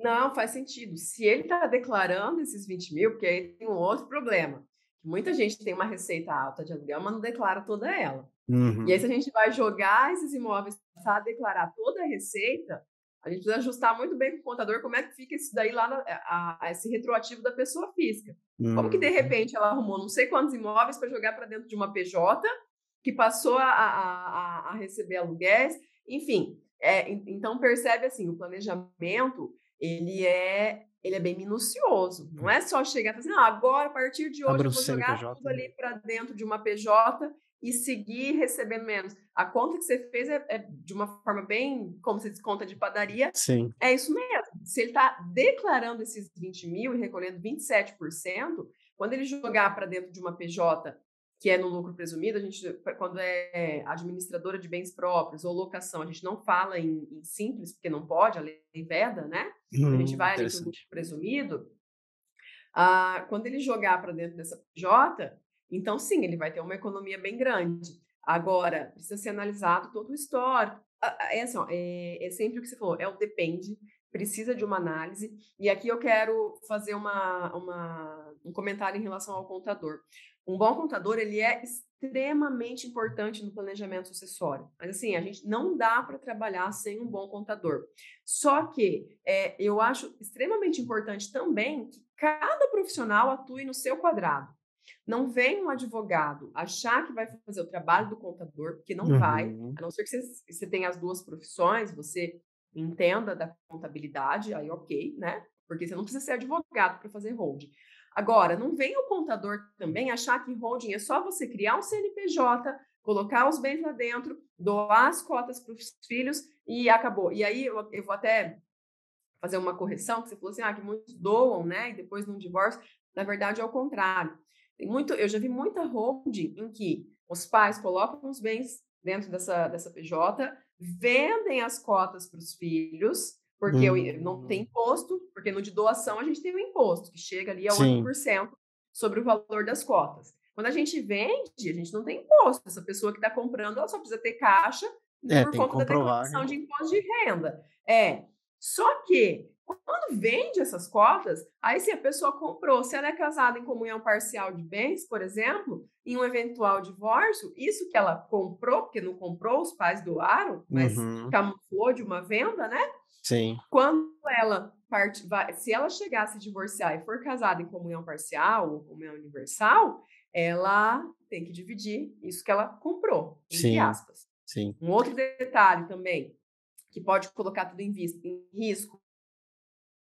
Não, faz sentido. Se ele está declarando esses 20 mil, porque aí tem um outro problema. Muita gente tem uma receita alta de aluguel, mas não declara toda ela. Uhum. E aí, uhum. se a gente vai jogar esses imóveis para declarar toda a receita, a gente precisa ajustar muito bem com o contador como é que fica isso daí lá, na, a, a, esse retroativo da pessoa física. Como que, de uhum. repente, ela arrumou não sei quantos imóveis para jogar para dentro de uma PJ, que passou a, a, a receber aluguéis, enfim. É, então, percebe assim, o planejamento, ele é ele é bem minucioso. Não é só chegar e falar assim, não, agora, a partir de hoje, eu vou jogar PJ, tudo ali para dentro de uma PJ e seguir recebendo menos. A conta que você fez é, é, de uma forma bem, como se desconta de padaria. Sim. É isso mesmo. Se ele está declarando esses 20 mil e recolhendo 27%, quando ele jogar para dentro de uma PJ, que é no lucro presumido, a gente, quando é administradora de bens próprios ou locação, a gente não fala em, em simples, porque não pode, a lei veda, né? Hum, a gente vai ali para o lucro presumido. Ah, quando ele jogar para dentro dessa PJ, então, sim, ele vai ter uma economia bem grande. Agora, precisa ser analisado todo o histórico. É, assim, é, é sempre o que você falou, é o depende, precisa de uma análise. E aqui eu quero fazer uma, uma, um comentário em relação ao contador. Um bom contador, ele é extremamente importante no planejamento sucessório. Mas, assim, a gente não dá para trabalhar sem um bom contador. Só que é, eu acho extremamente importante também que cada profissional atue no seu quadrado. Não vem um advogado achar que vai fazer o trabalho do contador, porque não uhum. vai, a não ser que você, você tenha as duas profissões, você entenda da contabilidade, aí ok, né? Porque você não precisa ser advogado para fazer holding. Agora, não vem o contador também achar que holding é só você criar um CNPJ, colocar os bens lá dentro, doar as cotas para os filhos e acabou. E aí eu, eu, vou até fazer uma correção, que você falou assim, ah, que muitos doam, né? E depois não divórcio. Na verdade, é o contrário. Muito, eu já vi muita holding em que os pais colocam os bens dentro dessa, dessa PJ, vendem as cotas para os filhos, porque hum. não tem imposto, porque no de doação a gente tem o imposto, que chega ali a Sim. 8% sobre o valor das cotas. Quando a gente vende, a gente não tem imposto. Essa pessoa que está comprando, ela só precisa ter caixa é, por conta da declaração né? de imposto de renda. É. Só que quando vende essas cotas, aí se a pessoa comprou, se ela é casada em comunhão parcial de bens, por exemplo, em um eventual divórcio, isso que ela comprou, porque não comprou, os pais doaram, mas uhum. camuflou de uma venda, né? Sim. Quando ela parte, se ela chegar a se divorciar e for casada em comunhão parcial ou comunhão universal, ela tem que dividir isso que ela comprou, entre Sim. aspas. Sim. Um outro detalhe também, que pode colocar tudo em, vista, em risco,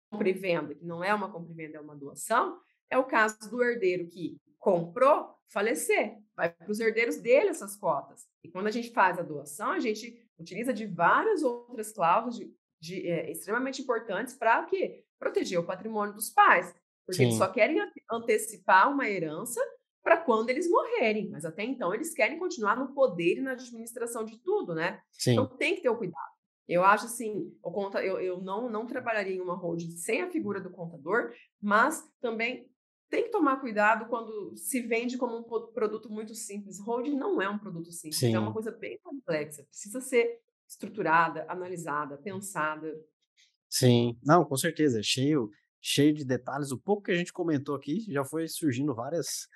compra e venda, que não é uma compra e venda, é uma doação, é o caso do herdeiro que comprou, falecer. Vai para os herdeiros dele essas cotas. E quando a gente faz a doação, a gente utiliza de várias outras cláusulas de, de, é, extremamente importantes para o quê? Proteger o patrimônio dos pais. Porque Sim. eles só querem antecipar uma herança para quando eles morrerem, mas até então eles querem continuar no poder e na administração de tudo, né? Sim. Então tem que ter o cuidado. Eu acho assim, o conta, eu, eu não, não trabalharia em uma holding sem a figura do contador, mas também tem que tomar cuidado quando se vende como um produto muito simples. Holding não é um produto simples, Sim. é uma coisa bem complexa. Precisa ser estruturada, analisada, pensada. Sim, não, com certeza, cheio, cheio de detalhes. O pouco que a gente comentou aqui já foi surgindo várias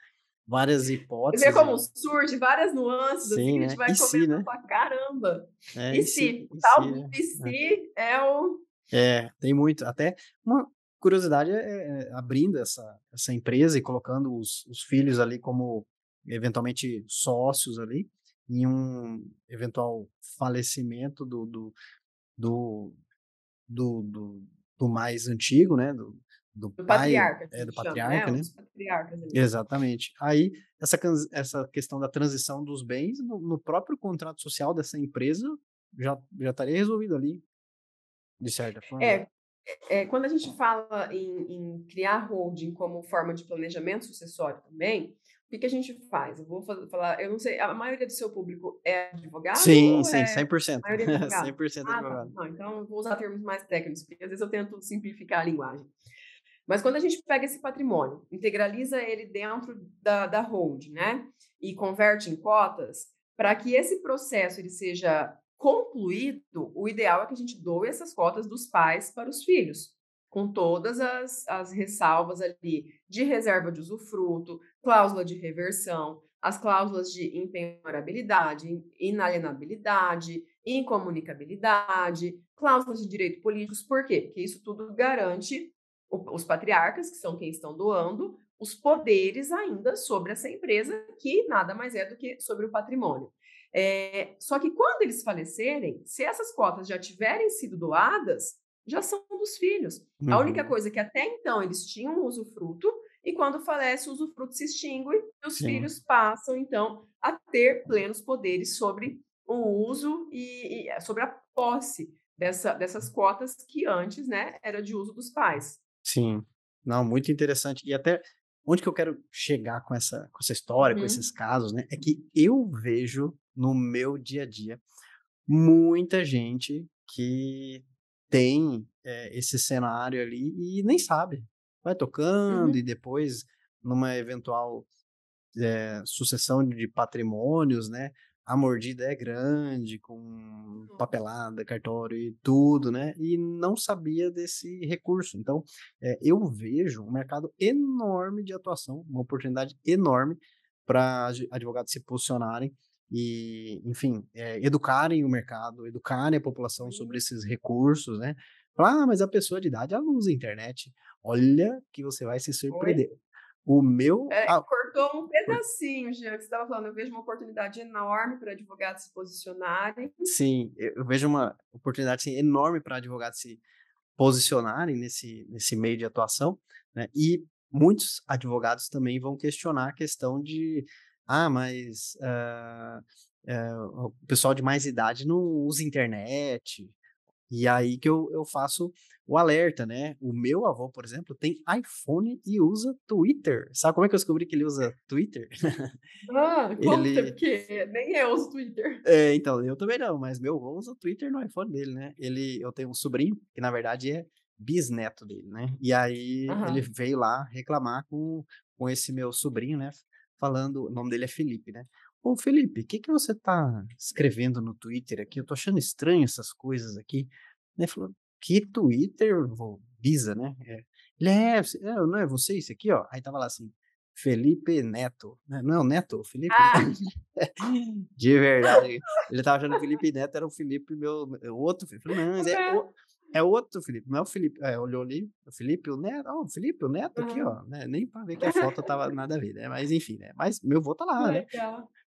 várias hipóteses. Você vê como surge várias nuances, assim, Sim, assim, né? a gente vai e comentando se, né? pra caramba. É, e, se, o tal do e se é. é o... É, tem muito. Até uma curiosidade é, é, abrindo essa, essa empresa e colocando os, os filhos ali como eventualmente sócios ali em um eventual falecimento do, do, do, do, do, do mais antigo, né? Do, do, do pai, patriarca, é, do patriarca, né? Patriarcas, Exatamente. Aí, essa, essa questão da transição dos bens, no, no, próprio contrato social dessa empresa, já, já estaria resolvido ali, de certa forma. É, é quando a gente fala em, em, criar holding como forma de planejamento sucessório também, o que, que a gente faz? Eu vou falar, eu não sei, a maioria do seu público é advogado? Sim, sim, é 100%. A maioria é advogado? 100% ah, advogado. Tá. Não, então, eu vou usar termos mais técnicos, porque às vezes eu tento simplificar a linguagem. Mas quando a gente pega esse patrimônio, integraliza ele dentro da, da hold, né? E converte em cotas, para que esse processo ele seja concluído, o ideal é que a gente doe essas cotas dos pais para os filhos, com todas as, as ressalvas ali de reserva de usufruto, cláusula de reversão, as cláusulas de impenhorabilidade, inalienabilidade, incomunicabilidade, cláusulas de direito políticos. Por quê? Porque isso tudo garante os patriarcas, que são quem estão doando, os poderes ainda sobre essa empresa, que nada mais é do que sobre o patrimônio. É, só que quando eles falecerem, se essas cotas já tiverem sido doadas, já são dos filhos. Uhum. A única coisa é que até então eles tinham usufruto, e quando falece, o usufruto se extingue e os Sim. filhos passam, então, a ter plenos poderes sobre o uso e, e sobre a posse dessa, dessas cotas que antes né, era de uso dos pais. Sim, não, muito interessante. E até onde que eu quero chegar com essa, com essa história, uhum. com esses casos, né? É que eu vejo no meu dia a dia muita gente que tem é, esse cenário ali e nem sabe. Vai tocando uhum. e depois, numa eventual é, sucessão de patrimônios, né? A mordida é grande, com uhum. papelada, cartório e tudo, né? E não sabia desse recurso. Então, é, eu vejo um mercado enorme de atuação, uma oportunidade enorme para advogados se posicionarem e, enfim, é, educarem o mercado, educarem a população sobre esses recursos, né? Falar, ah, mas a pessoa de idade ela usa a internet. Olha que você vai se surpreender. Oi? O meu. É, cortou um pedacinho, Jean, que você estava falando. Eu vejo uma oportunidade enorme para advogados se posicionarem. Sim, eu vejo uma oportunidade sim, enorme para advogados se posicionarem nesse, nesse meio de atuação, né? E muitos advogados também vão questionar a questão de. Ah, mas uh, uh, o pessoal de mais idade não usa internet, e aí que eu, eu faço o alerta, né? O meu avô, por exemplo, tem iPhone e usa Twitter. Sabe como é que eu descobri que ele usa Twitter? Ah, conta, ele... porque nem eu uso Twitter. É, então, eu também não, mas meu avô usa Twitter no iPhone dele, né? Ele, eu tenho um sobrinho, que na verdade é bisneto dele, né? E aí uhum. ele veio lá reclamar com, com esse meu sobrinho, né? Falando, o nome dele é Felipe, né? Ô, Felipe, o que, que você tá escrevendo no Twitter aqui? Eu tô achando estranho essas coisas aqui. Ele falou, que Twitter? Bisa, né? É. Ele é, é, não é você isso aqui, ó. Aí tava lá assim, Felipe Neto. Né? Não é o Neto? Felipe? Ah. De verdade. Ele tava achando que o Felipe Neto era o Felipe, meu, o outro Felipe. Não, mas é, o, é outro Felipe, não é o Felipe. É, olhou ali, o Felipe, o Neto. Ó, oh, o Felipe, o Neto aqui, ó. Né? Nem pra ver que a foto tava nada a ver, né? Mas enfim, né? Mas meu vô tá lá, né?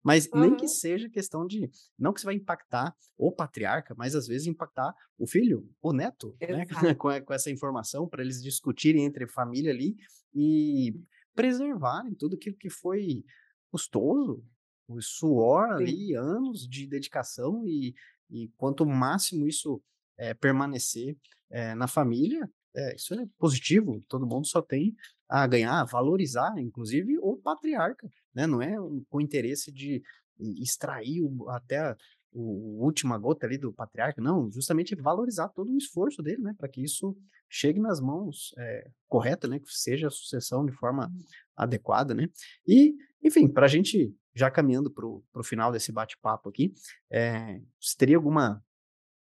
Mas uhum. nem que seja questão de. Não que você vai impactar o patriarca, mas às vezes impactar o filho, o neto, né? com, com essa informação, para eles discutirem entre família ali e preservarem tudo aquilo que foi custoso, o suor Sim. ali, anos de dedicação e, e quanto máximo isso é, permanecer é, na família, é, isso é positivo, todo mundo só tem a ganhar, a valorizar, inclusive o patriarca, né? Não é com interesse de extrair o, até o, última gota ali do patriarca, não, justamente valorizar todo o esforço dele, né, para que isso chegue nas mãos é, corretas, né, que seja a sucessão de forma uhum. adequada, né, e, enfim, para a gente já caminhando para o final desse bate-papo aqui, é, você teria alguma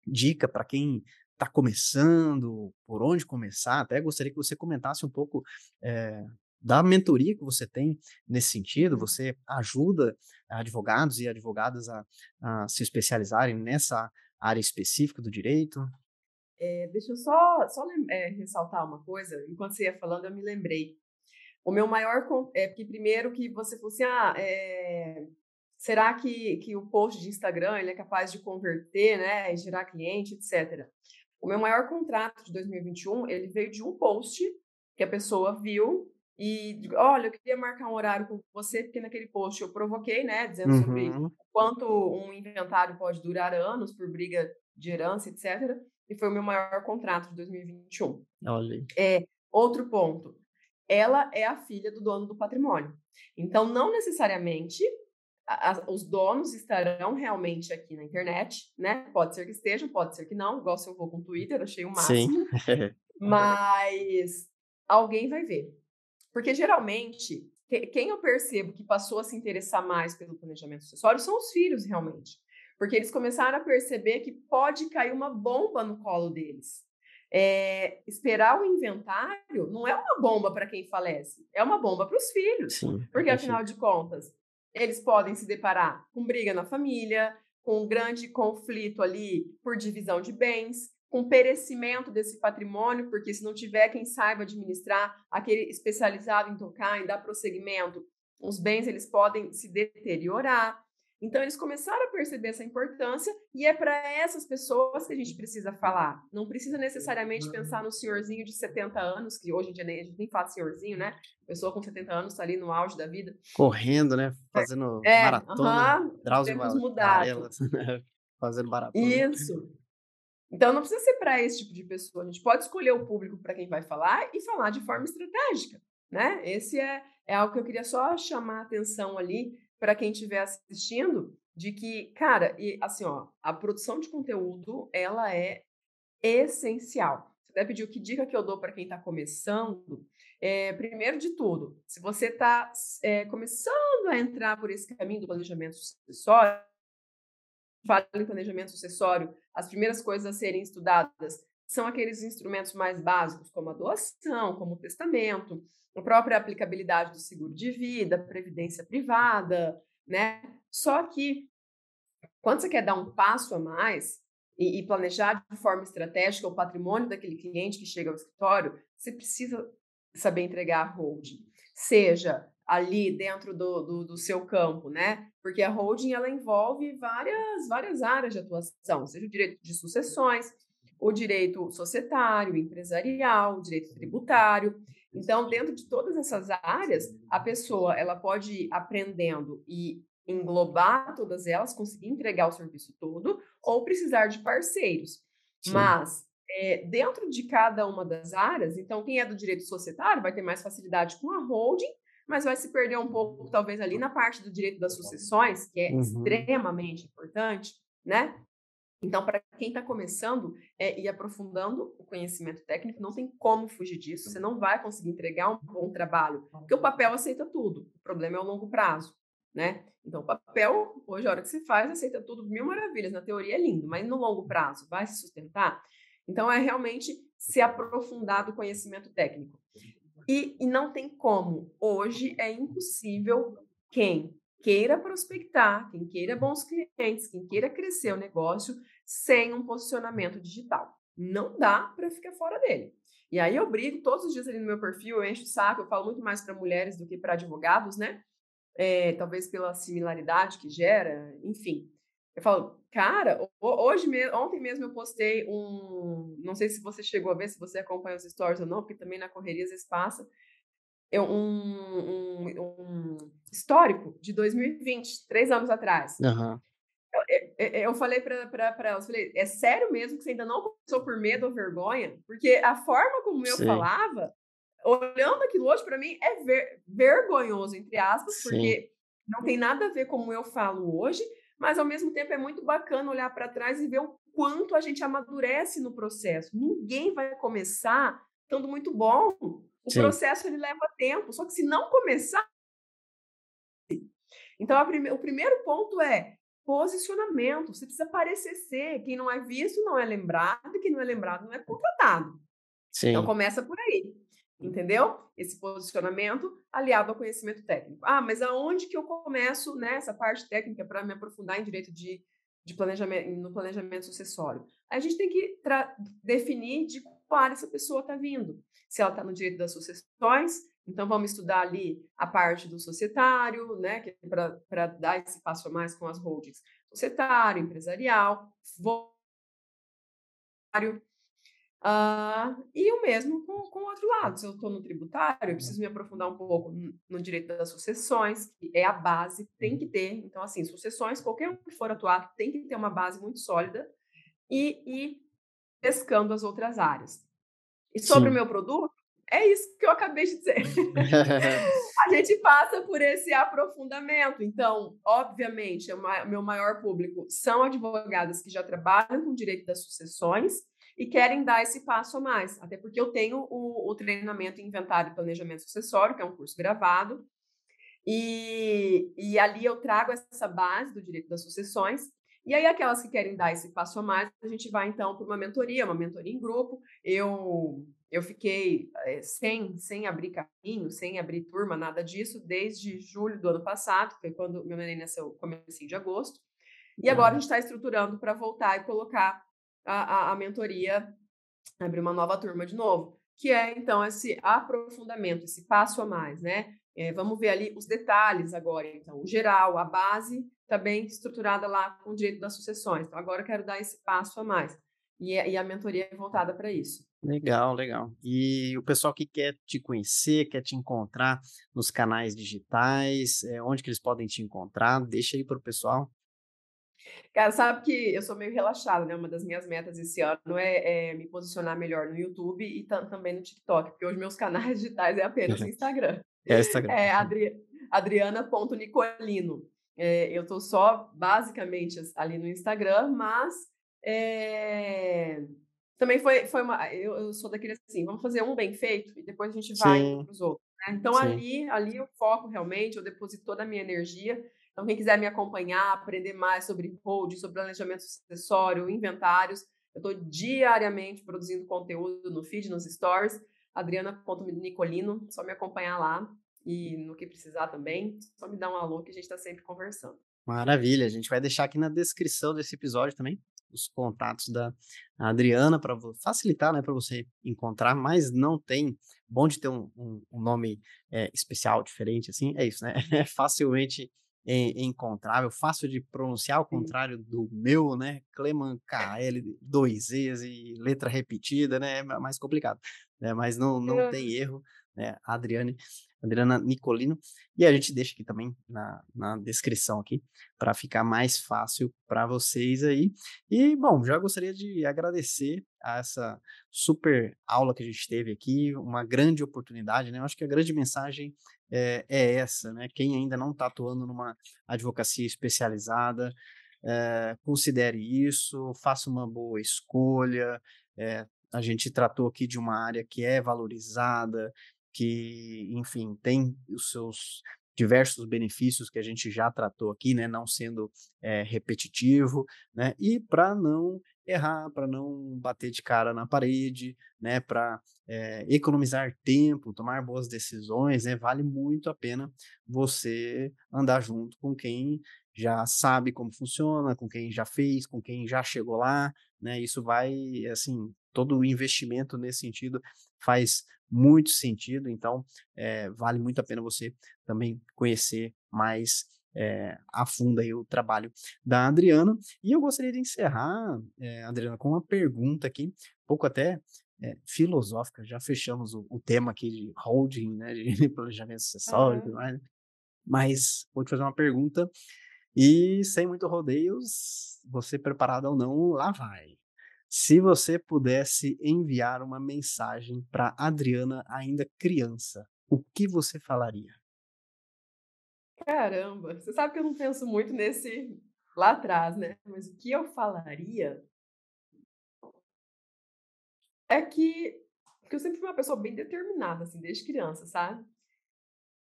dica para quem está começando, por onde começar? Até gostaria que você comentasse um pouco é, da mentoria que você tem nesse sentido, você ajuda advogados e advogadas a, a se especializarem nessa área específica do direito? É, deixa eu só, só é, ressaltar uma coisa. Enquanto você ia falando, eu me lembrei. O meu maior. É porque, primeiro, que você fosse assim: ah, é, será que, que o post de Instagram ele é capaz de converter, né, e gerar cliente, etc. O meu maior contrato de 2021 ele veio de um post que a pessoa viu e olha, eu queria marcar um horário com você, porque naquele post eu provoquei, né, dizendo uhum. sobre quanto um inventário pode durar anos por briga de herança, etc. E foi o meu maior contrato de 2021. Olha. É, outro ponto. Ela é a filha do dono do patrimônio. Então, não necessariamente a, os donos estarão realmente aqui na internet, né? Pode ser que estejam, pode ser que não, igual se eu vou com o Twitter, achei o máximo. Sim. mas alguém vai ver. Porque geralmente, quem eu percebo que passou a se interessar mais pelo planejamento sucessório são os filhos, realmente. Porque eles começaram a perceber que pode cair uma bomba no colo deles. É, esperar o inventário não é uma bomba para quem falece, é uma bomba para os filhos. Sim, porque, afinal de contas, eles podem se deparar com briga na família, com um grande conflito ali por divisão de bens, com perecimento desse patrimônio, porque se não tiver quem saiba administrar, aquele especializado em tocar, em dar prosseguimento, os bens eles podem se deteriorar. Então, eles começaram a perceber essa importância e é para essas pessoas que a gente precisa falar. Não precisa necessariamente pensar no senhorzinho de 70 anos, que hoje em dia nem, a gente nem fala senhorzinho, né? Pessoa com 70 anos está ali no auge da vida. Correndo, né? Fazendo é, maratona. Uh -huh, Drauzio mudado. Fazendo maratona. Isso. Então, não precisa ser para esse tipo de pessoa. A gente pode escolher o público para quem vai falar e falar de forma estratégica, né? Esse é, é algo que eu queria só chamar a atenção ali para quem estiver assistindo, de que, cara, e assim, ó, a produção de conteúdo, ela é essencial. Você até pediu que dica que eu dou para quem está começando. É, primeiro de tudo, se você está é, começando a entrar por esse caminho do planejamento sucessório, fala em planejamento sucessório, as primeiras coisas a serem estudadas são aqueles instrumentos mais básicos, como a doação, como o testamento, a própria aplicabilidade do seguro de vida, previdência privada, né? Só que quando você quer dar um passo a mais e, e, planejar de forma estratégica o patrimônio daquele cliente que chega ao escritório, você precisa saber entregar a holding, seja ali dentro do, do, do, seu campo, né? Porque a holding ela envolve várias várias áreas de atuação, seja o direito de sucessões, o direito societário, empresarial, direito tributário. Então, dentro de todas essas áreas, a pessoa ela pode ir aprendendo e englobar todas elas, conseguir entregar o serviço todo, ou precisar de parceiros. Sim. Mas é, dentro de cada uma das áreas, então quem é do direito societário vai ter mais facilidade com a holding, mas vai se perder um pouco, talvez, ali na parte do direito das sucessões, que é uhum. extremamente importante, né? Então, para quem está começando é, e aprofundando o conhecimento técnico, não tem como fugir disso. Você não vai conseguir entregar um bom trabalho, porque o papel aceita tudo. O problema é o longo prazo, né? Então, o papel, hoje, a hora que você faz, aceita tudo, mil maravilhas. Na teoria é lindo, mas no longo prazo, vai se sustentar? Então, é realmente se aprofundar do conhecimento técnico. E, e não tem como. Hoje é impossível quem queira prospectar, quem queira bons clientes, quem queira crescer o negócio sem um posicionamento digital. Não dá para ficar fora dele. E aí eu brigo todos os dias ali no meu perfil, eu encho o saco, eu falo muito mais para mulheres do que para advogados, né? É, talvez pela similaridade que gera, enfim. Eu falo, cara, hoje mesmo, ontem mesmo eu postei um, não sei se você chegou a ver, se você acompanha os stories ou não, porque também na correria às vezes passa, eu, um, um, um, histórico de 2020, três anos atrás. Uhum. Eu, eu, eu, falei para elas, falei, é sério mesmo que você ainda não começou por medo ou vergonha? Porque a forma como eu Sim. falava, olhando aquilo hoje, para mim, é ver, vergonhoso, entre aspas, Sim. porque não tem nada a ver como eu falo hoje, mas ao mesmo tempo é muito bacana olhar para trás e ver o quanto a gente amadurece no processo. Ninguém vai começar estando muito bom. O Sim. processo ele leva tempo, só que se não começar. Então, prime... o primeiro ponto é posicionamento. Você precisa parecer ser. Quem não é visto não é lembrado, e quem não é lembrado não é contratado. Então, Sim. Então, começa por aí. Entendeu? Esse posicionamento aliado ao conhecimento técnico. Ah, mas aonde que eu começo nessa né, parte técnica para me aprofundar em direito de, de planejamento, no planejamento sucessório? A gente tem que definir de qual área essa pessoa está vindo. Se ela está no direito das sucessões, então vamos estudar ali a parte do societário, né, que é para dar esse passo a mais com as holdings. Societário, empresarial, voluntário, Uh, e o mesmo com, com o outro lado. Se eu estou no tributário, eu preciso me aprofundar um pouco no, direito das sucessões, que é a base, tem que ter. Então, assim, sucessões, qualquer um que for atuar tem que ter uma base muito sólida e ir pescando as outras áreas. E sobre Sim. o meu produto, é isso que eu acabei de dizer. a gente passa por esse aprofundamento. Então, obviamente, o meu maior público são advogadas que já trabalham com direito das sucessões e querem dar esse passo a mais. Até porque eu tenho o, o treinamento em inventário e planejamento sucessório, que é um curso gravado, e, e ali eu trago essa base do direito das sucessões. E aí, aquelas que querem dar esse passo a mais, a gente vai então para uma mentoria, uma mentoria em grupo. Eu eu fiquei é, sem, sem abrir caminho, sem abrir turma, nada disso, desde julho do ano passado, foi quando meu neném nasceu, comecei de agosto. E agora a gente está estruturando para voltar e colocar a, a, a mentoria, abrir uma nova turma de novo, que é então esse aprofundamento, esse passo a mais, né? É, vamos ver ali os detalhes agora, então, o geral, a base está bem estruturada lá com o direito das sucessões. Então, agora eu quero dar esse passo a mais. E, e a mentoria é voltada para isso. Legal, legal. E o pessoal que quer te conhecer, quer te encontrar nos canais digitais, é, onde que eles podem te encontrar? Deixa aí para o pessoal. Cara, sabe que eu sou meio relaxada, né? Uma das minhas metas esse ano é, é me posicionar melhor no YouTube e também no TikTok, porque os meus canais digitais é apenas no Instagram. É Instagram. É Adri adriana.nicolino. É, eu tô só basicamente ali no Instagram, mas é, também foi, foi uma. Eu, eu, sou daquele assim, vamos fazer um bem feito e depois a gente vai para os outros. Né? Então, Sim. ali, ali eu foco realmente, eu deposito toda a minha energia então, quem quiser me acompanhar, aprender mais sobre hold, sobre planejamento sucessório, inventários, eu estou diariamente produzindo conteúdo no feed, nos stories. Adriana.nicolino, só me acompanhar lá. E no que precisar também, só me dá um alô que a gente está sempre conversando. Maravilha, a gente vai deixar aqui na descrição desse episódio também os contatos da Adriana para facilitar, né, para você encontrar, mas não tem, bom de ter um, um, um nome é, especial, diferente, assim, é isso, né, é facilmente encontrável, fácil de pronunciar, ao contrário do meu, né? Cleman KL, dois E's e letra repetida, né? É mais complicado, né? Mas não, não tem erro, né? Adriane, Adriana Nicolino. E a gente deixa aqui também na, na descrição aqui para ficar mais fácil para vocês aí. E, bom, já gostaria de agradecer a essa super aula que a gente teve aqui, uma grande oportunidade, né? Eu acho que a grande mensagem é, é essa, né? Quem ainda não está atuando numa advocacia especializada, é, considere isso, faça uma boa escolha. É, a gente tratou aqui de uma área que é valorizada, que, enfim, tem os seus diversos benefícios que a gente já tratou aqui, né, não sendo é, repetitivo, né, e para não errar, para não bater de cara na parede, né, para é, economizar tempo, tomar boas decisões, né, vale muito a pena você andar junto com quem já sabe como funciona, com quem já fez, com quem já chegou lá, né, isso vai, assim, todo o investimento nesse sentido faz muito sentido, então é, vale muito a pena você também conhecer mais é, a fundo aí o trabalho da Adriana. E eu gostaria de encerrar, é, Adriana, com uma pergunta aqui, um pouco até é, filosófica. Já fechamos o, o, tema aqui de holding, né, de planejamento sucessório e tudo mais. Né. Mas vou te fazer uma pergunta e sem muito rodeios, você preparado ou não, lá vai. Se você pudesse enviar uma mensagem para Adriana ainda criança, o que você falaria? Caramba, você sabe que eu não penso muito nesse lá atrás, né? Mas o que eu falaria é que, que eu sempre fui uma pessoa bem determinada, assim, desde criança, sabe?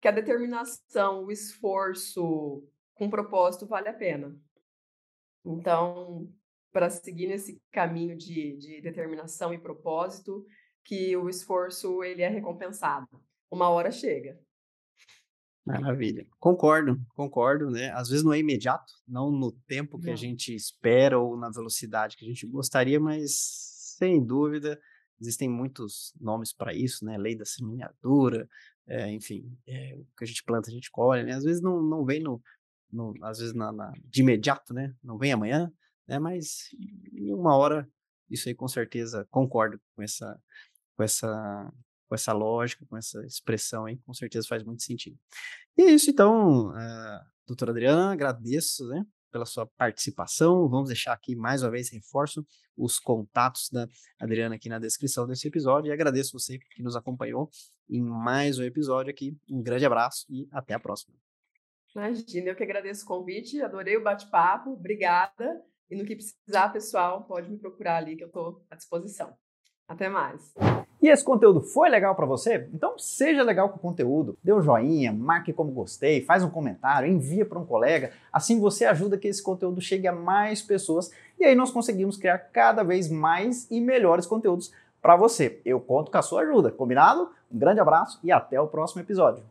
Que a determinação, o esforço com propósito vale a pena. Então, para seguir nesse caminho de, de determinação e propósito, que o esforço ele é recompensado. Uma hora chega. Maravilha. Concordo, concordo, né? Às vezes não é imediato, não no tempo que não. a gente espera ou na velocidade que a gente gostaria, mas sem dúvida existem muitos nomes para isso, né? Lei da semeadura, é, enfim, é, o que a gente planta a gente colhe, né? Às vezes não, não vem no, no às vezes na, na, de imediato, né? Não vem amanhã, né? Mas em uma hora isso aí com certeza concordo com essa com essa com essa lógica, com essa expressão aí, com certeza faz muito sentido. E é isso então, uh, doutora Adriana, agradeço, né, pela sua participação. Vamos deixar aqui mais uma vez reforço os contatos da Adriana aqui na descrição desse episódio e agradeço você que nos acompanhou em mais um episódio aqui. Um grande abraço e até a próxima. Imagina, eu que agradeço o convite, adorei o bate-papo, obrigada. E no que precisar, pessoal, pode me procurar ali que eu estou à disposição. Até mais. E esse conteúdo foi legal para você? Então seja legal com o conteúdo, dê um joinha, marque como gostei, faz um comentário, envia para um colega. Assim você ajuda que esse conteúdo chegue a mais pessoas e aí nós conseguimos criar cada vez mais e melhores conteúdos para você. Eu conto com a sua ajuda, combinado? Um grande abraço e até o próximo episódio.